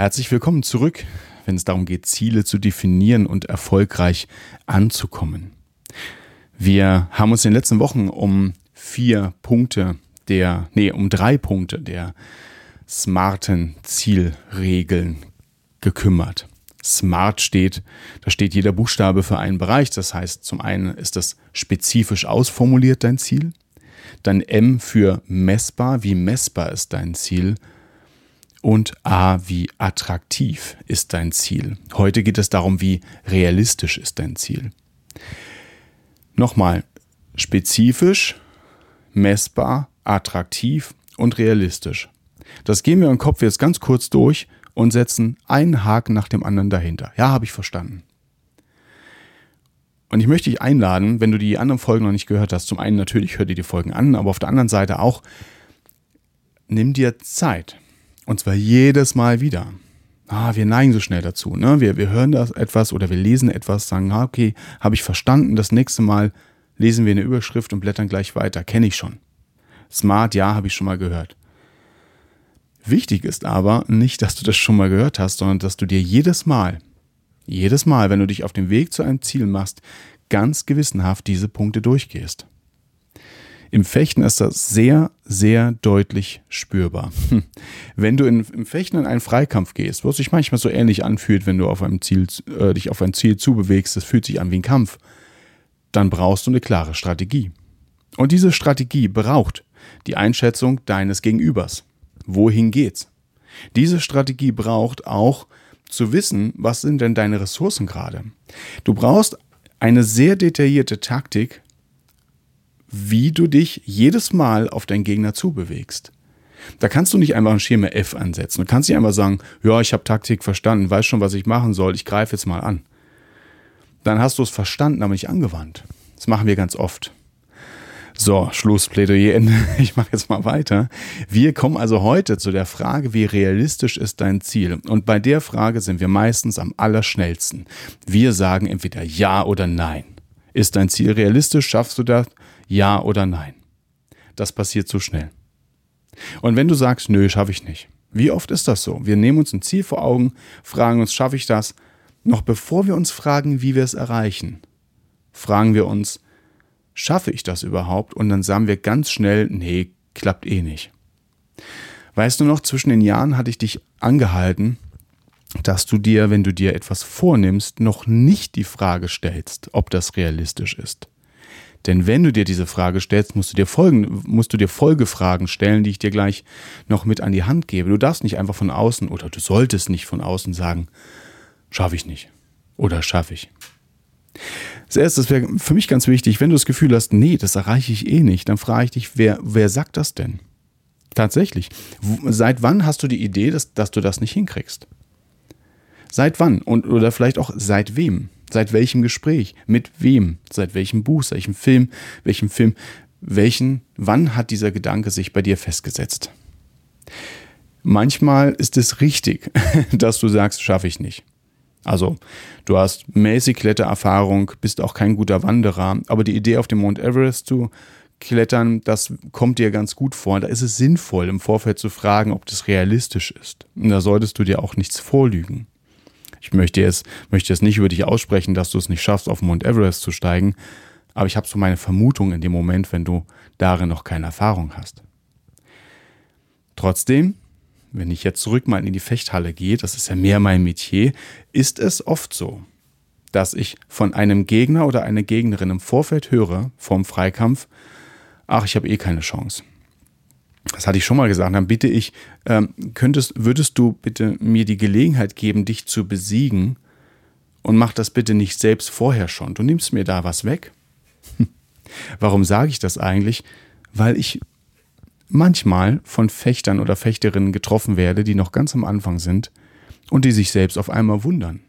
Herzlich willkommen zurück, wenn es darum geht, Ziele zu definieren und erfolgreich anzukommen. Wir haben uns in den letzten Wochen um vier Punkte der, nee, um drei Punkte der smarten Zielregeln gekümmert. Smart steht, da steht jeder Buchstabe für einen Bereich. Das heißt, zum einen ist das spezifisch ausformuliert dein Ziel. Dann M für messbar, wie messbar ist dein Ziel und A wie attraktiv ist dein Ziel. Heute geht es darum, wie realistisch ist dein Ziel. Nochmal, spezifisch, messbar, attraktiv und realistisch. Das gehen wir im Kopf jetzt ganz kurz durch und setzen einen Haken nach dem anderen dahinter. Ja, habe ich verstanden. Und ich möchte dich einladen, wenn du die anderen Folgen noch nicht gehört hast, zum einen natürlich hör dir die Folgen an, aber auf der anderen Seite auch, nimm dir Zeit und zwar jedes Mal wieder. Ah, wir neigen so schnell dazu. Ne? Wir, wir hören das etwas oder wir lesen etwas, sagen, ah, okay, habe ich verstanden. Das nächste Mal lesen wir eine Überschrift und blättern gleich weiter. Kenne ich schon. Smart, ja, habe ich schon mal gehört. Wichtig ist aber nicht, dass du das schon mal gehört hast, sondern dass du dir jedes Mal, jedes Mal, wenn du dich auf dem Weg zu einem Ziel machst, ganz gewissenhaft diese Punkte durchgehst. Im Fechten ist das sehr, sehr deutlich spürbar. Hm. Wenn du in, im Fechten in einen Freikampf gehst, was sich manchmal so ähnlich anfühlt, wenn du auf einem Ziel, äh, dich auf ein Ziel zubewegst, das fühlt sich an wie ein Kampf, dann brauchst du eine klare Strategie. Und diese Strategie braucht die Einschätzung deines Gegenübers. Wohin geht's? Diese Strategie braucht auch zu wissen, was sind denn deine Ressourcen gerade. Du brauchst eine sehr detaillierte Taktik, wie du dich jedes Mal auf deinen Gegner zubewegst. Da kannst du nicht einfach ein Schema F ansetzen. Du kannst nicht einfach sagen, ja, ich habe Taktik verstanden, weiß schon, was ich machen soll, ich greife jetzt mal an. Dann hast du es verstanden, aber nicht angewandt. Das machen wir ganz oft. So, Schlussplädoyer Ende. Ich mache jetzt mal weiter. Wir kommen also heute zu der Frage, wie realistisch ist dein Ziel? Und bei der Frage sind wir meistens am allerschnellsten. Wir sagen entweder ja oder nein. Ist dein Ziel realistisch? Schaffst du das? Ja oder nein. Das passiert zu schnell. Und wenn du sagst, nö, schaffe ich nicht. Wie oft ist das so? Wir nehmen uns ein Ziel vor Augen, fragen uns, schaffe ich das? Noch bevor wir uns fragen, wie wir es erreichen, fragen wir uns, schaffe ich das überhaupt? Und dann sagen wir ganz schnell, nee, klappt eh nicht. Weißt du noch, zwischen den Jahren hatte ich dich angehalten, dass du dir, wenn du dir etwas vornimmst, noch nicht die Frage stellst, ob das realistisch ist. Denn wenn du dir diese Frage stellst, musst du dir, folgen, musst du dir Folgefragen stellen, die ich dir gleich noch mit an die Hand gebe. Du darfst nicht einfach von außen oder du solltest nicht von außen sagen, schaffe ich nicht oder schaffe ich. Als erstes wäre für mich ganz wichtig, wenn du das Gefühl hast, nee, das erreiche ich eh nicht, dann frage ich dich, wer, wer sagt das denn? Tatsächlich. Seit wann hast du die Idee, dass, dass du das nicht hinkriegst? Seit wann? Und, oder vielleicht auch seit wem? Seit welchem Gespräch? Mit wem? Seit welchem Buch? Seit welchem Film? Welchem Film? Welchen? Wann hat dieser Gedanke sich bei dir festgesetzt? Manchmal ist es richtig, dass du sagst, schaffe ich nicht. Also, du hast mäßig Klettererfahrung, bist auch kein guter Wanderer, aber die Idee, auf dem Mount Everest zu klettern, das kommt dir ganz gut vor. Da ist es sinnvoll, im Vorfeld zu fragen, ob das realistisch ist. Und da solltest du dir auch nichts vorlügen. Ich möchte jetzt, möchte jetzt nicht über dich aussprechen, dass du es nicht schaffst, auf Mount Everest zu steigen, aber ich habe so meine Vermutung in dem Moment, wenn du darin noch keine Erfahrung hast. Trotzdem, wenn ich jetzt zurück mal in die Fechthalle gehe, das ist ja mehr mein Metier, ist es oft so, dass ich von einem Gegner oder einer Gegnerin im Vorfeld höre, vorm Freikampf, ach, ich habe eh keine Chance das hatte ich schon mal gesagt, dann bitte ich, ähm, könntest, würdest du bitte mir die Gelegenheit geben, dich zu besiegen und mach das bitte nicht selbst vorher schon. Du nimmst mir da was weg. Warum sage ich das eigentlich? Weil ich manchmal von Fechtern oder Fechterinnen getroffen werde, die noch ganz am Anfang sind und die sich selbst auf einmal wundern.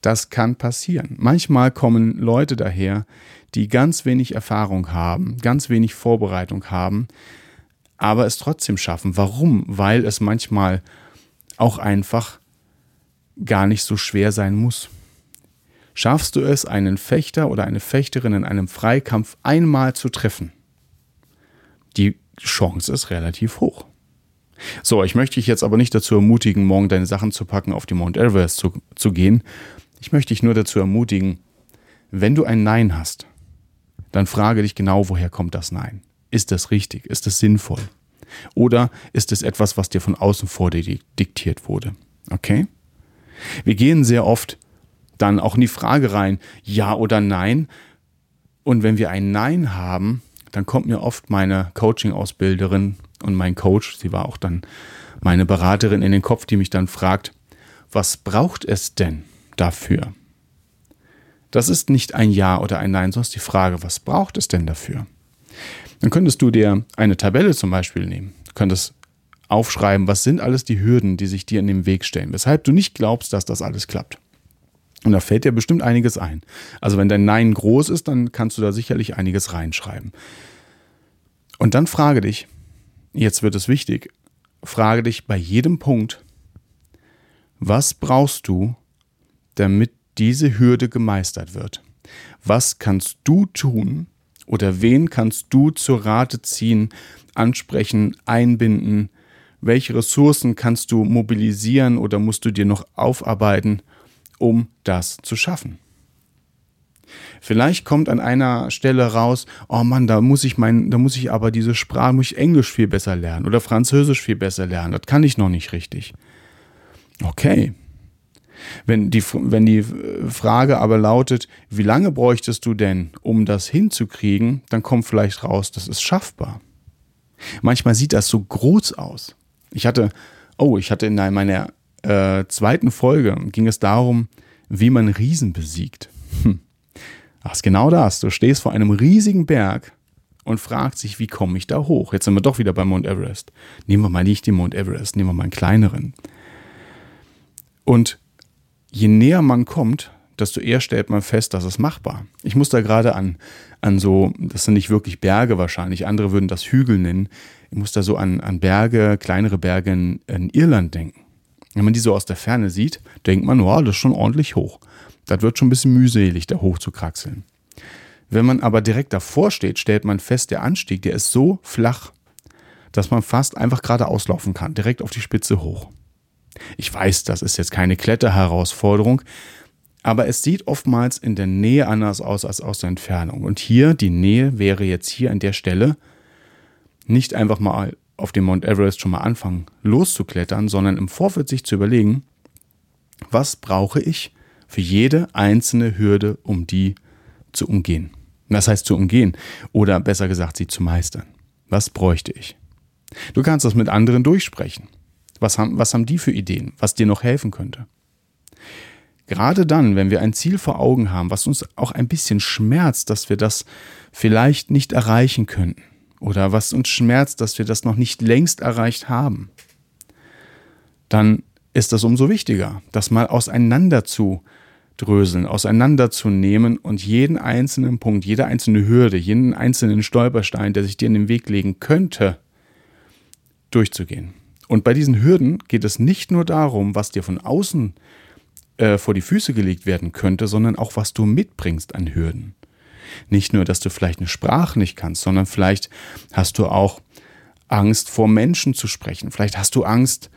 Das kann passieren. Manchmal kommen Leute daher, die ganz wenig Erfahrung haben, ganz wenig Vorbereitung haben, aber es trotzdem schaffen. Warum? Weil es manchmal auch einfach gar nicht so schwer sein muss. Schaffst du es, einen Fechter oder eine Fechterin in einem Freikampf einmal zu treffen? Die Chance ist relativ hoch. So, ich möchte dich jetzt aber nicht dazu ermutigen, morgen deine Sachen zu packen, auf die Mount Everest zu, zu gehen. Ich möchte dich nur dazu ermutigen, wenn du ein Nein hast, dann frage dich genau, woher kommt das Nein? Ist das richtig? Ist das sinnvoll? Oder ist es etwas, was dir von außen vor dir diktiert wurde? Okay? Wir gehen sehr oft dann auch in die Frage rein, ja oder nein. Und wenn wir ein Nein haben, dann kommt mir oft meine Coaching-Ausbilderin und mein Coach, sie war auch dann meine Beraterin in den Kopf, die mich dann fragt, was braucht es denn dafür? Das ist nicht ein Ja oder ein Nein, sondern die Frage, was braucht es denn dafür? Dann könntest du dir eine Tabelle zum Beispiel nehmen. Du könntest aufschreiben, was sind alles die Hürden, die sich dir in den Weg stellen, weshalb du nicht glaubst, dass das alles klappt. Und da fällt dir bestimmt einiges ein. Also wenn dein Nein groß ist, dann kannst du da sicherlich einiges reinschreiben. Und dann frage dich, jetzt wird es wichtig, frage dich bei jedem Punkt, was brauchst du, damit diese Hürde gemeistert wird? Was kannst du tun oder wen kannst du zur Rate ziehen, ansprechen, einbinden? Welche Ressourcen kannst du mobilisieren oder musst du dir noch aufarbeiten, um das zu schaffen? Vielleicht kommt an einer Stelle raus, oh Mann, da muss ich mein, da muss ich aber diese Sprache, muss ich Englisch viel besser lernen oder Französisch viel besser lernen. Das kann ich noch nicht richtig. Okay. Wenn die, wenn die Frage aber lautet, wie lange bräuchtest du denn, um das hinzukriegen, dann kommt vielleicht raus, das ist schaffbar. Manchmal sieht das so groß aus. Ich hatte, oh, ich hatte in meiner äh, zweiten Folge, ging es darum, wie man Riesen besiegt. Hm. Ach, ist genau das. Du stehst vor einem riesigen Berg und fragst sich, wie komme ich da hoch? Jetzt sind wir doch wieder bei Mount Everest. Nehmen wir mal nicht den Mount Everest, nehmen wir mal einen kleineren. Und je näher man kommt, desto eher stellt man fest, dass es machbar. Ich muss da gerade an, an so, das sind nicht wirklich Berge wahrscheinlich, andere würden das Hügel nennen. Ich muss da so an, an Berge, kleinere Berge in, in Irland denken. Wenn man die so aus der Ferne sieht, denkt man, wow, das ist schon ordentlich hoch. Das wird schon ein bisschen mühselig, da hoch zu kraxeln. Wenn man aber direkt davor steht, stellt man fest, der Anstieg, der ist so flach, dass man fast einfach gerade auslaufen kann, direkt auf die Spitze hoch. Ich weiß, das ist jetzt keine Kletterherausforderung, aber es sieht oftmals in der Nähe anders aus als aus der Entfernung. Und hier, die Nähe wäre jetzt hier an der Stelle nicht einfach mal auf dem Mount Everest schon mal anfangen loszuklettern, sondern im Vorfeld sich zu überlegen, was brauche ich, für jede einzelne Hürde, um die zu umgehen. Das heißt zu umgehen oder besser gesagt, sie zu meistern. Was bräuchte ich? Du kannst das mit anderen durchsprechen. Was haben, was haben die für Ideen, was dir noch helfen könnte? Gerade dann, wenn wir ein Ziel vor Augen haben, was uns auch ein bisschen schmerzt, dass wir das vielleicht nicht erreichen könnten, oder was uns schmerzt, dass wir das noch nicht längst erreicht haben, dann ist das umso wichtiger, das mal auseinander zu dröseln, auseinanderzunehmen und jeden einzelnen Punkt, jede einzelne Hürde, jeden einzelnen Stolperstein, der sich dir in den Weg legen könnte, durchzugehen. Und bei diesen Hürden geht es nicht nur darum, was dir von außen äh, vor die Füße gelegt werden könnte, sondern auch, was du mitbringst an Hürden. Nicht nur, dass du vielleicht eine Sprache nicht kannst, sondern vielleicht hast du auch Angst, vor Menschen zu sprechen. Vielleicht hast du Angst,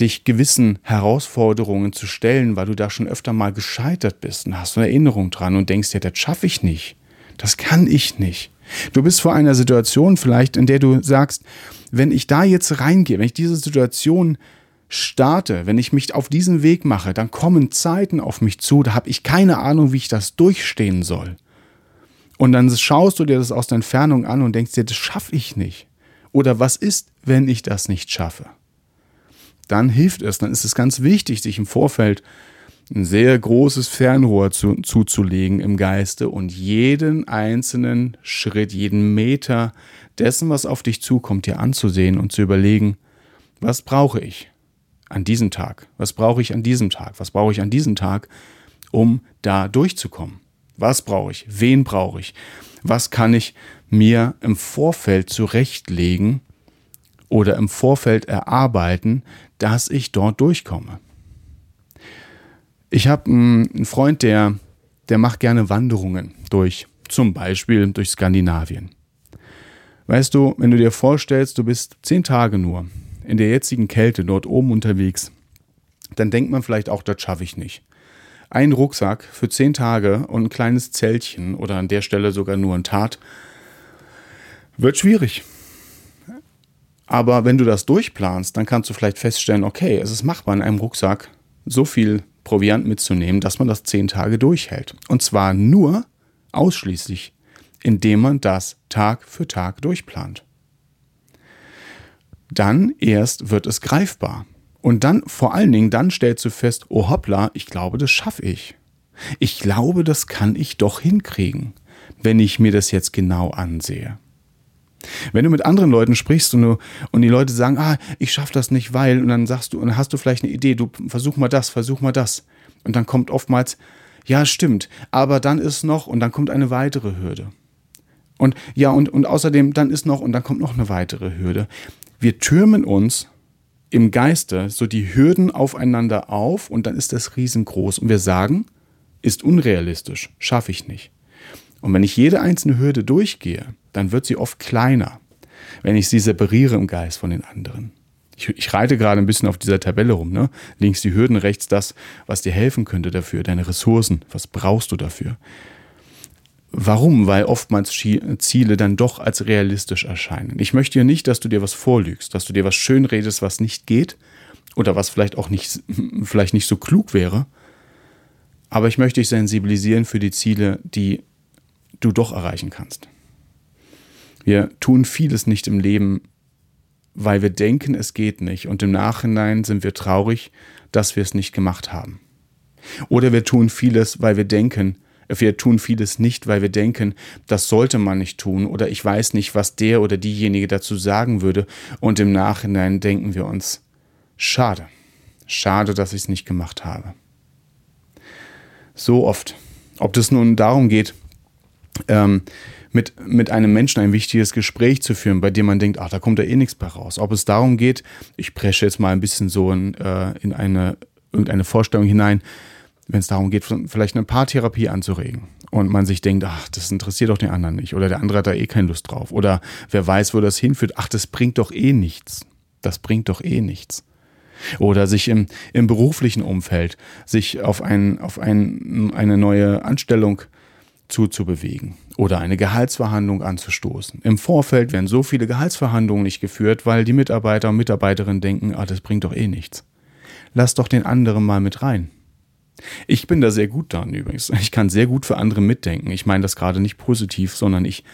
dich gewissen Herausforderungen zu stellen, weil du da schon öfter mal gescheitert bist und hast eine Erinnerung dran und denkst dir, das schaffe ich nicht. Das kann ich nicht. Du bist vor einer Situation vielleicht, in der du sagst, wenn ich da jetzt reingehe, wenn ich diese Situation starte, wenn ich mich auf diesen Weg mache, dann kommen Zeiten auf mich zu, da habe ich keine Ahnung, wie ich das durchstehen soll. Und dann schaust du dir das aus der Entfernung an und denkst dir, das schaffe ich nicht. Oder was ist, wenn ich das nicht schaffe? dann hilft es, dann ist es ganz wichtig, sich im Vorfeld ein sehr großes Fernrohr zu, zuzulegen im Geiste und jeden einzelnen Schritt, jeden Meter dessen, was auf dich zukommt, dir anzusehen und zu überlegen, was brauche ich? an diesem Tag? Was brauche ich an diesem Tag? Was brauche ich an diesem Tag, um da durchzukommen? Was brauche ich? Wen brauche ich? Was kann ich mir im Vorfeld zurechtlegen oder im Vorfeld erarbeiten, dass ich dort durchkomme? Ich habe einen Freund, der, der macht gerne Wanderungen durch, zum Beispiel durch Skandinavien. Weißt du, wenn du dir vorstellst, du bist zehn Tage nur in der jetzigen Kälte dort oben unterwegs, dann denkt man vielleicht auch, das schaffe ich nicht. Ein Rucksack für zehn Tage und ein kleines Zeltchen oder an der Stelle sogar nur ein Tat wird schwierig. Aber wenn du das durchplanst, dann kannst du vielleicht feststellen, okay, es ist machbar in einem Rucksack so viel Proviant mitzunehmen, dass man das zehn Tage durchhält. Und zwar nur ausschließlich, indem man das Tag für Tag durchplant dann erst wird es greifbar. Und dann, vor allen Dingen, dann stellst du fest, oh hoppla, ich glaube, das schaffe ich. Ich glaube, das kann ich doch hinkriegen, wenn ich mir das jetzt genau ansehe. Wenn du mit anderen Leuten sprichst und, du, und die Leute sagen, ah, ich schaffe das nicht, weil, und dann sagst du, und dann hast du vielleicht eine Idee, du versuch mal das, versuch mal das. Und dann kommt oftmals, ja, stimmt, aber dann ist noch, und dann kommt eine weitere Hürde. Und ja, und, und außerdem, dann ist noch, und dann kommt noch eine weitere Hürde. Wir türmen uns im Geiste so die Hürden aufeinander auf und dann ist das riesengroß. Und wir sagen, ist unrealistisch, schaffe ich nicht. Und wenn ich jede einzelne Hürde durchgehe, dann wird sie oft kleiner, wenn ich sie separiere im Geist von den anderen. Ich, ich reite gerade ein bisschen auf dieser Tabelle rum. Ne? Links die Hürden, rechts das, was dir helfen könnte dafür, deine Ressourcen, was brauchst du dafür. Warum? Weil oftmals Ziele dann doch als realistisch erscheinen. Ich möchte ja nicht, dass du dir was vorlügst, dass du dir was schön redest, was nicht geht oder was vielleicht auch nicht, vielleicht nicht so klug wäre. Aber ich möchte dich sensibilisieren für die Ziele, die du doch erreichen kannst. Wir tun vieles nicht im Leben, weil wir denken, es geht nicht. Und im Nachhinein sind wir traurig, dass wir es nicht gemacht haben. Oder wir tun vieles, weil wir denken, wir tun vieles nicht, weil wir denken, das sollte man nicht tun oder ich weiß nicht, was der oder diejenige dazu sagen würde und im Nachhinein denken wir uns, schade, schade, dass ich es nicht gemacht habe. So oft, ob das nun darum geht, ähm, mit, mit einem Menschen ein wichtiges Gespräch zu führen, bei dem man denkt, ach, da kommt ja eh nichts mehr raus. Ob es darum geht, ich presche jetzt mal ein bisschen so in, äh, in eine, irgendeine Vorstellung hinein, wenn es darum geht, vielleicht eine Paartherapie anzuregen und man sich denkt, ach, das interessiert doch den anderen nicht oder der andere hat da eh keine Lust drauf oder wer weiß, wo das hinführt, ach, das bringt doch eh nichts. Das bringt doch eh nichts. Oder sich im, im beruflichen Umfeld, sich auf, ein, auf ein, eine neue Anstellung zuzubewegen oder eine Gehaltsverhandlung anzustoßen. Im Vorfeld werden so viele Gehaltsverhandlungen nicht geführt, weil die Mitarbeiter und Mitarbeiterinnen denken, ah, das bringt doch eh nichts. Lass doch den anderen mal mit rein. Ich bin da sehr gut dran übrigens. Ich kann sehr gut für andere mitdenken. Ich meine das gerade nicht positiv, sondern ich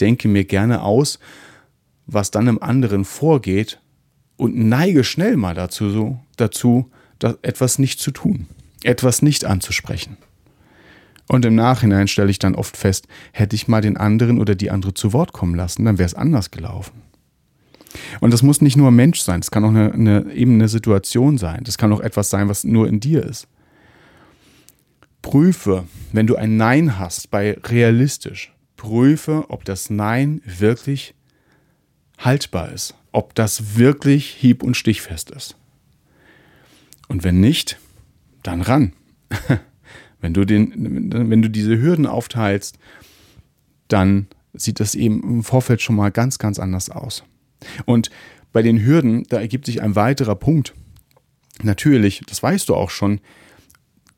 denke mir gerne aus, was dann im anderen vorgeht und neige schnell mal dazu, so, dazu etwas nicht zu tun, etwas nicht anzusprechen. Und im Nachhinein stelle ich dann oft fest, hätte ich mal den anderen oder die andere zu Wort kommen lassen, dann wäre es anders gelaufen. Und das muss nicht nur ein Mensch sein, es kann auch eine, eine, eben eine Situation sein, das kann auch etwas sein, was nur in dir ist. Prüfe, wenn du ein Nein hast, bei realistisch, prüfe, ob das Nein wirklich haltbar ist, ob das wirklich hieb- und stichfest ist. Und wenn nicht, dann ran. wenn, du den, wenn du diese Hürden aufteilst, dann sieht das eben im Vorfeld schon mal ganz, ganz anders aus. Und bei den Hürden, da ergibt sich ein weiterer Punkt. Natürlich, das weißt du auch schon,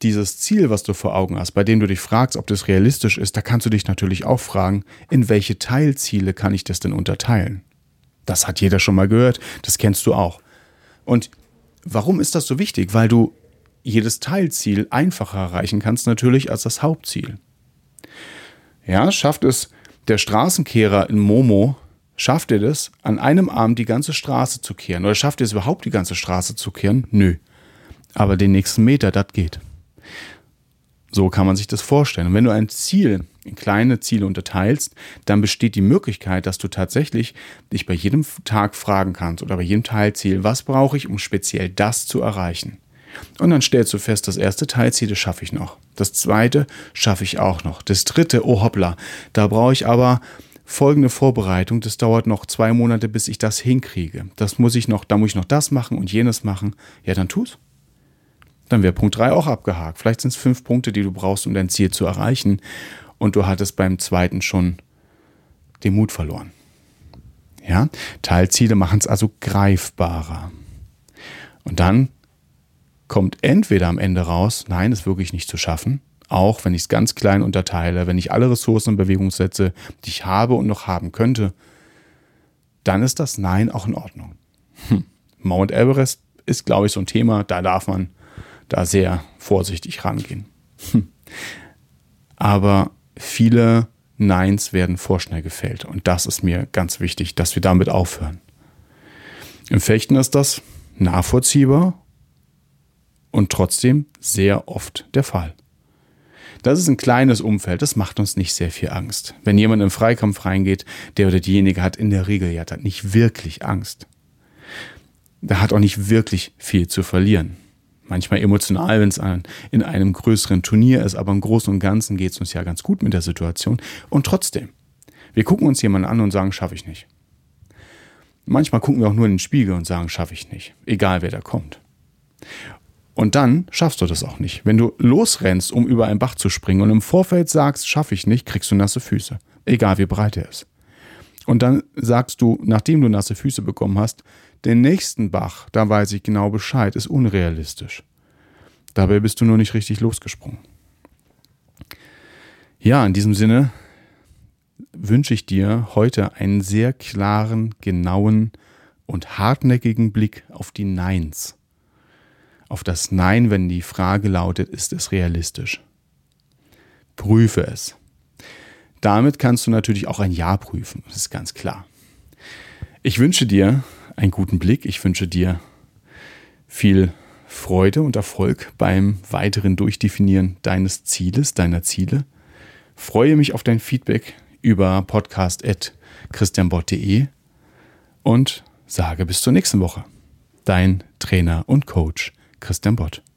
dieses Ziel, was du vor Augen hast, bei dem du dich fragst, ob das realistisch ist, da kannst du dich natürlich auch fragen, in welche Teilziele kann ich das denn unterteilen? Das hat jeder schon mal gehört, das kennst du auch. Und warum ist das so wichtig? Weil du jedes Teilziel einfacher erreichen kannst natürlich als das Hauptziel. Ja, schafft es der Straßenkehrer in Momo, schafft er das, an einem Arm die ganze Straße zu kehren? Oder schafft er es überhaupt, die ganze Straße zu kehren? Nö. Aber den nächsten Meter, das geht. So kann man sich das vorstellen. Und wenn du ein Ziel in kleine Ziele unterteilst, dann besteht die Möglichkeit, dass du tatsächlich dich bei jedem Tag fragen kannst oder bei jedem Teilziel, was brauche ich, um speziell das zu erreichen. Und dann stellst du fest, das erste Teilziel, das schaffe ich noch. Das zweite schaffe ich auch noch. Das dritte, oh hoppla, da brauche ich aber folgende Vorbereitung. Das dauert noch zwei Monate, bis ich das hinkriege. Das muss ich noch, da muss ich noch das machen und jenes machen. Ja, dann tu's. Dann wäre Punkt 3 auch abgehakt. Vielleicht sind es fünf Punkte, die du brauchst, um dein Ziel zu erreichen. Und du hattest beim zweiten schon den Mut verloren. Ja, Teilziele machen es also greifbarer. Und dann kommt entweder am Ende raus, nein, ist wirklich nicht zu schaffen, auch wenn ich es ganz klein unterteile, wenn ich alle Ressourcen in Bewegung setze, die ich habe und noch haben könnte, dann ist das Nein auch in Ordnung. Hm. Mount Everest ist, glaube ich, so ein Thema, da darf man da sehr vorsichtig rangehen. Hm. Aber viele Neins werden vorschnell gefällt und das ist mir ganz wichtig, dass wir damit aufhören. Im Fechten ist das nachvollziehbar und trotzdem sehr oft der Fall. Das ist ein kleines Umfeld, das macht uns nicht sehr viel Angst. Wenn jemand im Freikampf reingeht, der oder diejenige hat in der Regel ja dann nicht wirklich Angst. Der hat auch nicht wirklich viel zu verlieren. Manchmal emotional, wenn es in einem größeren Turnier ist, aber im Großen und Ganzen geht es uns ja ganz gut mit der Situation. Und trotzdem, wir gucken uns jemanden an und sagen, schaffe ich nicht. Manchmal gucken wir auch nur in den Spiegel und sagen, schaffe ich nicht, egal wer da kommt. Und dann schaffst du das auch nicht. Wenn du losrennst, um über einen Bach zu springen und im Vorfeld sagst, schaffe ich nicht, kriegst du nasse Füße. Egal wie breit er ist. Und dann sagst du, nachdem du nasse Füße bekommen hast, den nächsten Bach, da weiß ich genau Bescheid, ist unrealistisch. Dabei bist du nur nicht richtig losgesprungen. Ja, in diesem Sinne wünsche ich dir heute einen sehr klaren, genauen und hartnäckigen Blick auf die Neins auf das Nein, wenn die Frage lautet, ist es realistisch? Prüfe es. Damit kannst du natürlich auch ein Ja prüfen, das ist ganz klar. Ich wünsche dir einen guten Blick, ich wünsche dir viel Freude und Erfolg beim weiteren Durchdefinieren deines Zieles, deiner Ziele. Freue mich auf dein Feedback über podcast.christianbott.de und sage bis zur nächsten Woche. Dein Trainer und Coach Christian Bott.